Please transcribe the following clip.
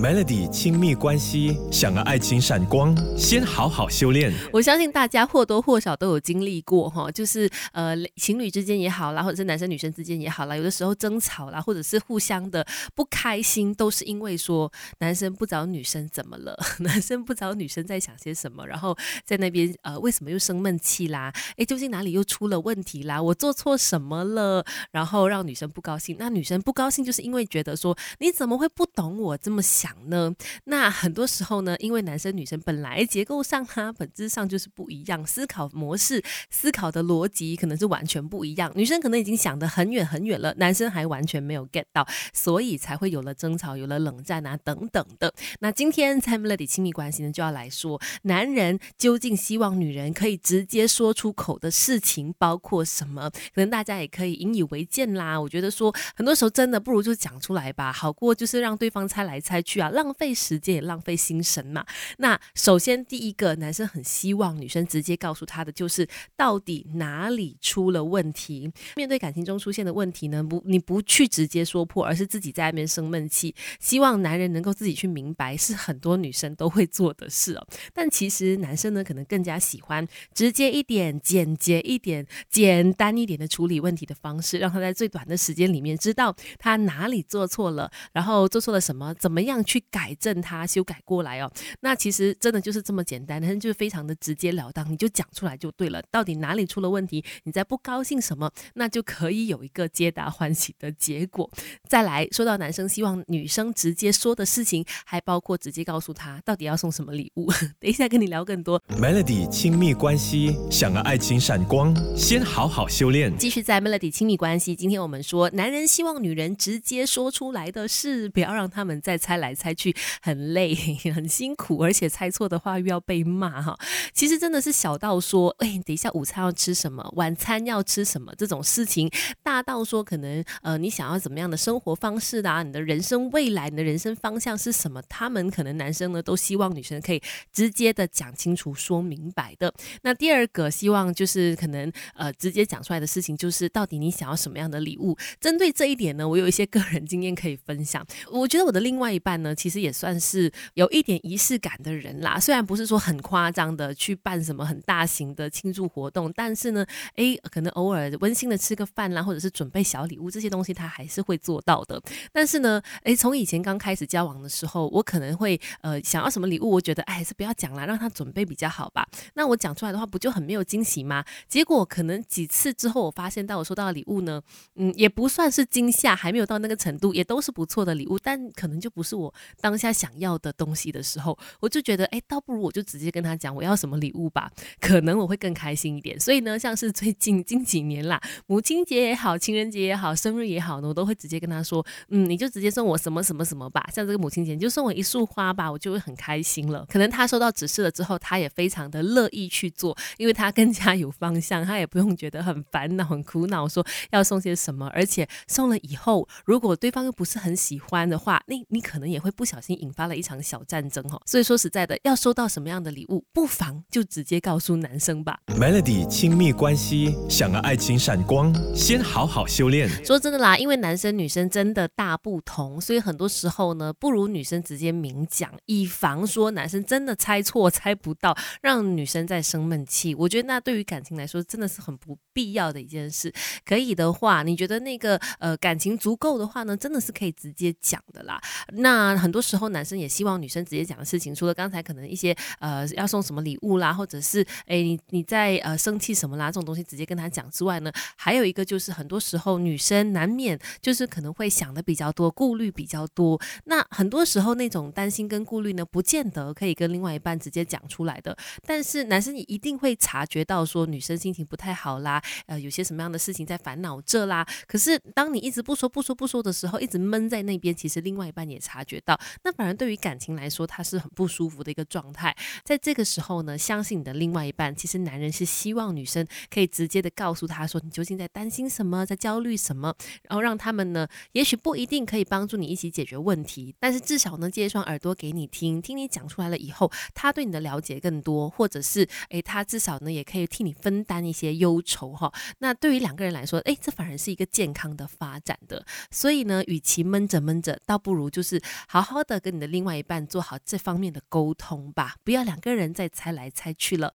Melody 亲密关系，想要爱情闪光，先好好修炼。我相信大家或多或少都有经历过哈，就是呃情侣之间也好啦，或者是男生女生之间也好啦，有的时候争吵啦，或者是互相的不开心，都是因为说男生不找女生怎么了，男生不找女生在想些什么，然后在那边呃为什么又生闷气啦？诶，究竟哪里又出了问题啦？我做错什么了？然后让女生不高兴，那女生不高兴就是因为觉得说你怎么会不懂我这么想呢？那很多时候呢，因为男生女生本来结构上哈，本质上就是不一样，思考模式、思考的逻辑可能是完全不一样。女生可能已经想得很远很远了，男生还完全没有 get 到，所以才会有了争吵、有了冷战啊等等的。那今天在 Melody 亲密关系呢，就要来说，男人究竟希望女人可以直接说出口的事情包括什么？可能大家也可以引以为鉴啦。我觉得说，很多时候真的不如就讲出来吧，好过就是让对方猜来猜去啊，浪费时间也浪费心神嘛。那首先第一个，男生很希望女生直接告诉他的就是到底哪里出了问题。面对感情中出现的问题呢，不你不去直接说破，而是自己在外面生闷气，希望男人能够自己去明白，是很多女生都会做的事哦。但其实男生呢，可能更加喜欢直接一点、简洁一点、简单一点的处理问题的方式，让他在最短的时间里面知道他哪里做错了，然后做错了什么，怎么样去改正它、修改过来哦。那其实真的就是这么简单，但是就是非常的直截了当，你就讲出来就对了。到底哪里出了问题？你在不高兴什么？那就可以有一个皆大欢喜的结果。再来说到男生希望女生直接说的事情，还包括直接告诉他到底要送什么礼物。等一下跟你聊更多。Melody 亲密关系，想要爱情闪光，先好好修炼。继续在 Melody 亲密关系，今天我们说，男人希望女人直接说出来的事，不要让他们再猜来猜去，很累 很辛苦，而且猜错的话又要被骂哈。其实真的是小到说，哎，等一下午餐要吃什么，晚餐要吃什么这种事情，大到说可能呃你想要怎么样的生活方式啊，你的人生未来，你的人生方向是什么，他们可能男生呢都希望女生可以直接的讲清楚、说明白的。那第二个希望就是可能呃直接讲出来的事情，就是到底你想要什么样的礼物。针对这一点呢，我有一些个人经验可以分享。我觉得我的另外一半呢，其实也算是有一点仪式感的人啦。虽然不是说很夸张的去办什么很大型的庆祝活动，但是呢，诶，可能偶尔温馨的吃个饭啦，或者是准备小礼物这些东西，他还是会做到的。但是呢，诶，从以前刚开始交往的时候，我可能会呃想要什么礼物，我觉得哎还是不要讲啦，让他准备比较好吧。那我讲出来的话，不就很没有惊喜吗？结果可能几次之后，我发现到我收到的礼物呢，嗯，也不算是惊吓，还没有到那个程度，也都是不错的礼物，但可能就不是我当下想要的东西的时候，我就觉得，哎，倒不如我就直接跟他讲我要什么礼物吧，可能我会更开心一点。所以呢，像是最近近几年啦，母亲节也好，情人节也好，生日也好呢，我都会直接跟他说，嗯，你就直接送我什么什么什么吧，像这个母亲节你就送我一束花吧，我就会很开心了。可能他收到指示了之后，他也非常的乐意去做，因为他更加有方向，他也不用觉得很烦恼、很苦恼，说要送些什么，而且送了以后，如果对方又不是很喜欢的话，那你可能也会不小心引发了一场小战争哈。所以说实在的，要收到什么样的礼物，不妨就直接告诉男生吧。Melody 亲密关系，想要爱情闪光，先好好修炼。说真的啦，因为男生女生真的大不同，所以很多时候呢，不如女生直接明讲，以防说男生真的猜错、猜不到，让女生再生闷气。我觉得那对于感情来说，真的是很不必要的一件事。可以的话，你觉得那个呃感情足够的话呢，真的是可以直接讲的啦。那很多时候男生也希望女生直接讲的事情，除了刚才可能一些呃要送什么礼物啦，或者是哎你你在呃生气什么啦这种东西直接跟他讲之外呢，还有一个就是很多时候女生难免就是可能会想的比较多，顾虑比较多。那很多时候那种担心跟顾虑呢，不见得可以跟另外一半直接讲出来的。但是男生也一定会察觉到说女生心情不太好啦，呃，有些什么样的事情在烦恼这啦。可是当你一直不说不说不说的时候，一直闷在那边，其实另外一半也察觉到，那反而对于感情来说，他是很不舒服的一个状态。在这个时候呢，相信你的另外一半，其实男人是希望女生可以直接的告诉他说，你究竟在担心什么，在焦虑什么，然后让他们呢，也许不一定可以帮助你一起解决问题，但是至少呢，借一双耳朵给你听，听你讲出来了以后，他对你的了解更多，或者是诶，他至少呢也可以替你分担一些忧愁哈。那对于两个人来说，诶，这反而是一个健康的发展的。所以呢，与其闷着闷着，倒不如就是好好的跟你的另外一半做好这方面的沟通吧，不要两个人再猜来猜去了。